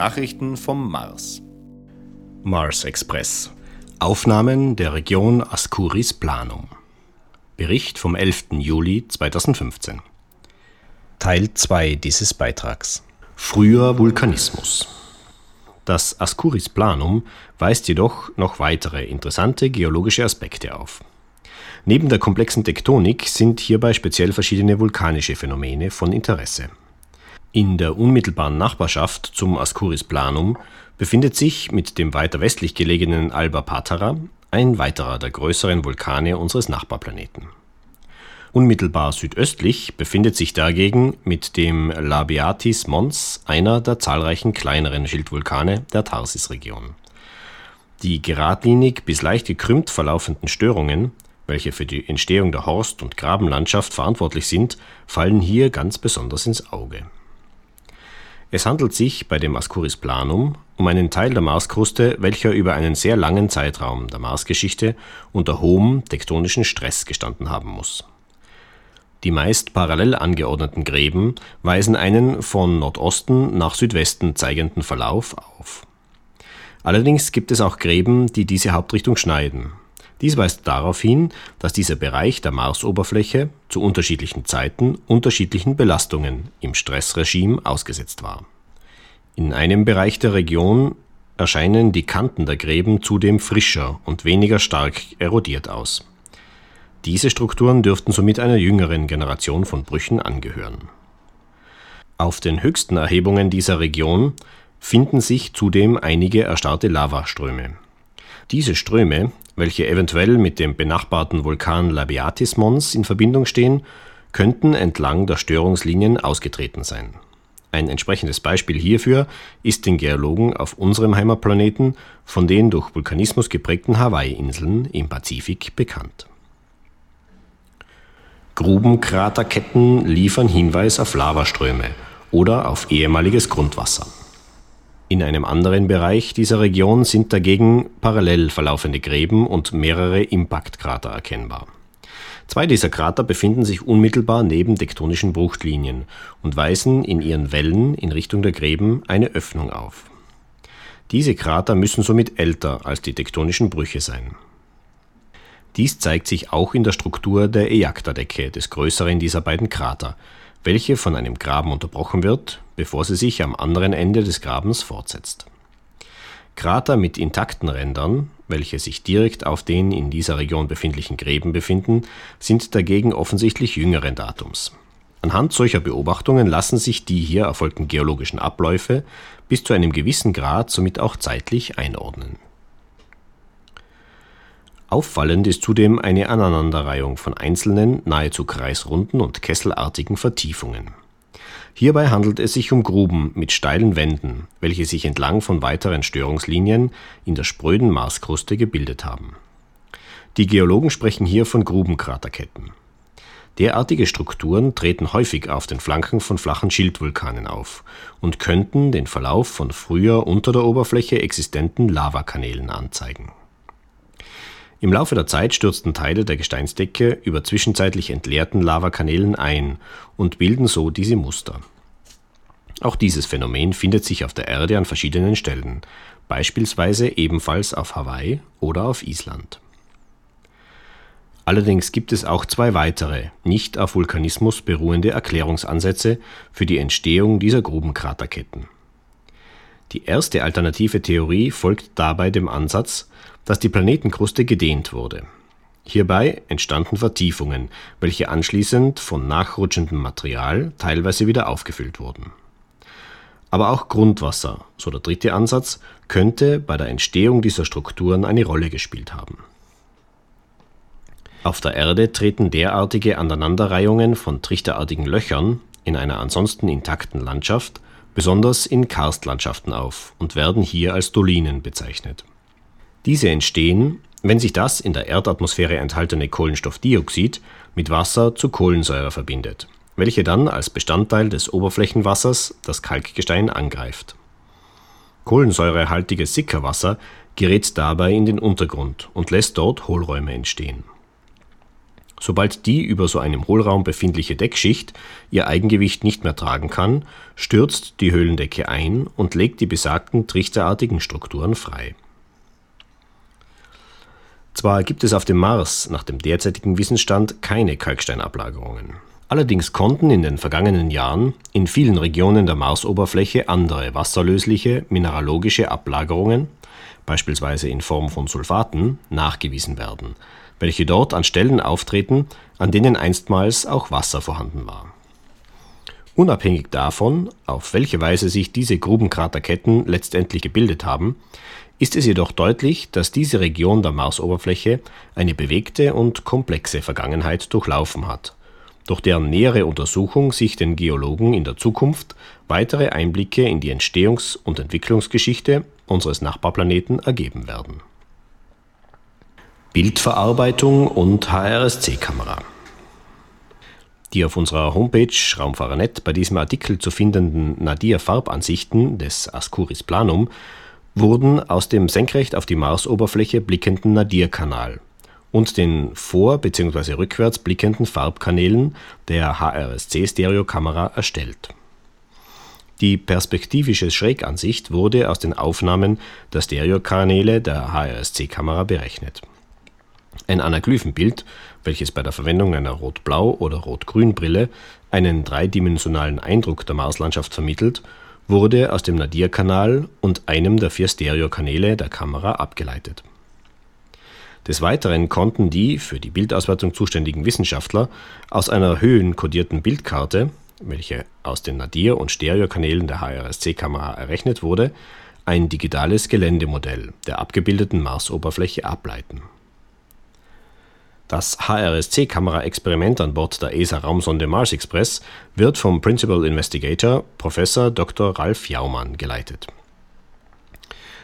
Nachrichten vom Mars. Mars Express. Aufnahmen der Region Ascuris Planum. Bericht vom 11. Juli 2015. Teil 2 dieses Beitrags. Früher Vulkanismus. Das Ascuris Planum weist jedoch noch weitere interessante geologische Aspekte auf. Neben der komplexen Tektonik sind hierbei speziell verschiedene vulkanische Phänomene von Interesse. In der unmittelbaren Nachbarschaft zum Ascuris Planum befindet sich mit dem weiter westlich gelegenen Alba Patera ein weiterer der größeren Vulkane unseres Nachbarplaneten. Unmittelbar südöstlich befindet sich dagegen mit dem Labiatis Mons einer der zahlreichen kleineren Schildvulkane der Tharsis-Region. Die geradlinig bis leicht gekrümmt verlaufenden Störungen, welche für die Entstehung der Horst- und Grabenlandschaft verantwortlich sind, fallen hier ganz besonders ins Auge es handelt sich bei dem Ascuris planum um einen Teil der Marskruste, welcher über einen sehr langen Zeitraum der Marsgeschichte unter hohem tektonischen Stress gestanden haben muss. Die meist parallel angeordneten Gräben weisen einen von Nordosten nach Südwesten zeigenden Verlauf auf. Allerdings gibt es auch Gräben, die diese Hauptrichtung schneiden dies weist darauf hin, dass dieser Bereich der Marsoberfläche zu unterschiedlichen Zeiten unterschiedlichen Belastungen im Stressregime ausgesetzt war. In einem Bereich der Region erscheinen die Kanten der Gräben zudem frischer und weniger stark erodiert aus. Diese Strukturen dürften somit einer jüngeren Generation von Brüchen angehören. Auf den höchsten Erhebungen dieser Region finden sich zudem einige erstarrte Lavaströme. Diese Ströme welche eventuell mit dem benachbarten Vulkan Labiatis Mons in Verbindung stehen, könnten entlang der Störungslinien ausgetreten sein. Ein entsprechendes Beispiel hierfür ist den Geologen auf unserem Heimatplaneten von den durch Vulkanismus geprägten Hawaii-Inseln im Pazifik bekannt. Grubenkraterketten liefern Hinweis auf Lavaströme oder auf ehemaliges Grundwasser. In einem anderen Bereich dieser Region sind dagegen parallel verlaufende Gräben und mehrere Impaktkrater erkennbar. Zwei dieser Krater befinden sich unmittelbar neben tektonischen Bruchlinien und weisen in ihren Wellen in Richtung der Gräben eine Öffnung auf. Diese Krater müssen somit älter als die tektonischen Brüche sein. Dies zeigt sich auch in der Struktur der Ejakterdecke des größeren dieser beiden Krater, welche von einem Graben unterbrochen wird, bevor sie sich am anderen Ende des Grabens fortsetzt. Krater mit intakten Rändern, welche sich direkt auf den in dieser Region befindlichen Gräben befinden, sind dagegen offensichtlich jüngeren Datums. Anhand solcher Beobachtungen lassen sich die hier erfolgten geologischen Abläufe bis zu einem gewissen Grad somit auch zeitlich einordnen Auffallend ist zudem eine Aneinanderreihung von einzelnen, nahezu kreisrunden und kesselartigen Vertiefungen. Hierbei handelt es sich um Gruben mit steilen Wänden, welche sich entlang von weiteren Störungslinien in der spröden Marskruste gebildet haben. Die Geologen sprechen hier von Grubenkraterketten. Derartige Strukturen treten häufig auf den Flanken von flachen Schildvulkanen auf und könnten den Verlauf von früher unter der Oberfläche existenten Lavakanälen anzeigen im Laufe der Zeit stürzten Teile der Gesteinsdecke über zwischenzeitlich entleerten Lavakanälen ein und bilden so diese Muster. Auch dieses Phänomen findet sich auf der Erde an verschiedenen Stellen, beispielsweise ebenfalls auf Hawaii oder auf Island. Allerdings gibt es auch zwei weitere, nicht auf Vulkanismus beruhende Erklärungsansätze für die Entstehung dieser Grubenkraterketten. Die erste alternative Theorie folgt dabei dem Ansatz, dass die Planetenkruste gedehnt wurde. Hierbei entstanden Vertiefungen, welche anschließend von nachrutschendem Material teilweise wieder aufgefüllt wurden. Aber auch Grundwasser, so der dritte Ansatz, könnte bei der Entstehung dieser Strukturen eine Rolle gespielt haben. Auf der Erde treten derartige Aneinanderreihungen von trichterartigen Löchern in einer ansonsten intakten Landschaft besonders in Karstlandschaften auf und werden hier als Dolinen bezeichnet diese entstehen, wenn sich das in der Erdatmosphäre enthaltene Kohlenstoffdioxid mit Wasser zu Kohlensäure verbindet, welche dann als Bestandteil des Oberflächenwassers das Kalkgestein angreift. Kohlensäurehaltiges Sickerwasser gerät dabei in den Untergrund und lässt dort Hohlräume entstehen. Sobald die über so einem Hohlraum befindliche Deckschicht ihr Eigengewicht nicht mehr tragen kann, stürzt die Höhlendecke ein und legt die besagten trichterartigen Strukturen frei. Zwar gibt es auf dem Mars nach dem derzeitigen Wissensstand keine Kalksteinablagerungen. Allerdings konnten in den vergangenen Jahren in vielen Regionen der Marsoberfläche andere wasserlösliche mineralogische Ablagerungen, beispielsweise in Form von Sulfaten, nachgewiesen werden, welche dort an Stellen auftreten, an denen einstmals auch Wasser vorhanden war. Unabhängig davon, auf welche Weise sich diese Grubenkraterketten letztendlich gebildet haben, ist es jedoch deutlich, dass diese Region der Marsoberfläche eine bewegte und komplexe Vergangenheit durchlaufen hat, durch deren nähere Untersuchung sich den Geologen in der Zukunft weitere Einblicke in die Entstehungs- und Entwicklungsgeschichte unseres Nachbarplaneten ergeben werden. Bildverarbeitung und HRSC-Kamera die auf unserer Homepage Raumfahrernet bei diesem Artikel zu findenden Nadir-Farbansichten des Ascuris Planum wurden aus dem senkrecht auf die Marsoberfläche blickenden Nadir-Kanal und den vor bzw. rückwärts blickenden Farbkanälen der HRSC-Stereokamera erstellt. Die perspektivische Schrägansicht wurde aus den Aufnahmen der Stereokanäle der HRSC-Kamera berechnet. Ein Anaglyphenbild, welches bei der Verwendung einer Rot-Blau- oder Rot-Grün-Brille einen dreidimensionalen Eindruck der Marslandschaft vermittelt wurde aus dem Nadir-Kanal und einem der vier Stereokanäle der Kamera abgeleitet. Des Weiteren konnten die für die Bildauswertung zuständigen Wissenschaftler aus einer höhenkodierten Bildkarte, welche aus den Nadir- und Stereokanälen der HRSC-Kamera errechnet wurde, ein digitales Geländemodell der abgebildeten Marsoberfläche ableiten das HRSC-Kamera-Experiment an Bord der ESA-Raumsonde Mars Express wird vom Principal Investigator Prof. Dr. Ralf Jaumann geleitet.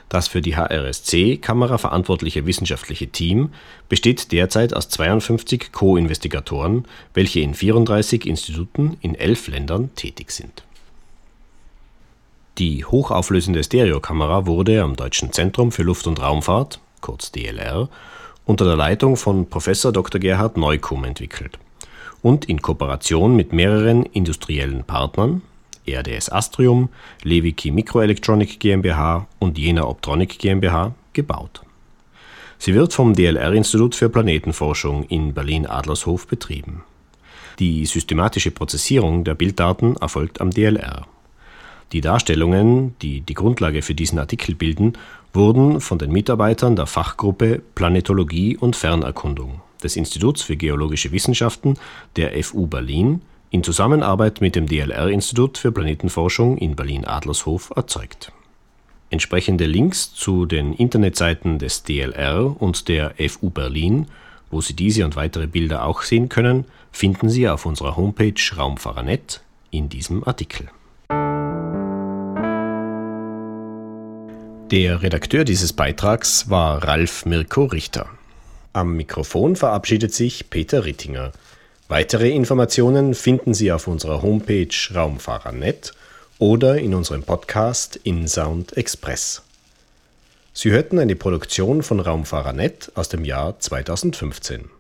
Das für die HRSC-Kamera verantwortliche wissenschaftliche Team besteht derzeit aus 52 Co-Investigatoren, welche in 34 Instituten in elf Ländern tätig sind. Die hochauflösende Stereokamera wurde am Deutschen Zentrum für Luft- und Raumfahrt kurz DLR unter der Leitung von Prof. Dr. Gerhard Neukum entwickelt und in Kooperation mit mehreren industriellen Partnern RDS Astrium, Leviki Microelectronic GmbH und Jena Optronic GmbH gebaut. Sie wird vom DLR-Institut für Planetenforschung in Berlin-Adlershof betrieben. Die systematische Prozessierung der Bilddaten erfolgt am DLR. Die Darstellungen, die die Grundlage für diesen Artikel bilden, wurden von den Mitarbeitern der Fachgruppe Planetologie und Fernerkundung des Instituts für geologische Wissenschaften der FU Berlin in Zusammenarbeit mit dem DLR-Institut für Planetenforschung in Berlin-Adlershof erzeugt. Entsprechende Links zu den Internetseiten des DLR und der FU Berlin, wo Sie diese und weitere Bilder auch sehen können, finden Sie auf unserer Homepage Raumfahrernet in diesem Artikel. Der Redakteur dieses Beitrags war Ralf Mirko Richter. Am Mikrofon verabschiedet sich Peter Rittinger. Weitere Informationen finden Sie auf unserer Homepage Raumfahrer.net oder in unserem Podcast InSound Express. Sie hörten eine Produktion von Raumfahrer.net aus dem Jahr 2015.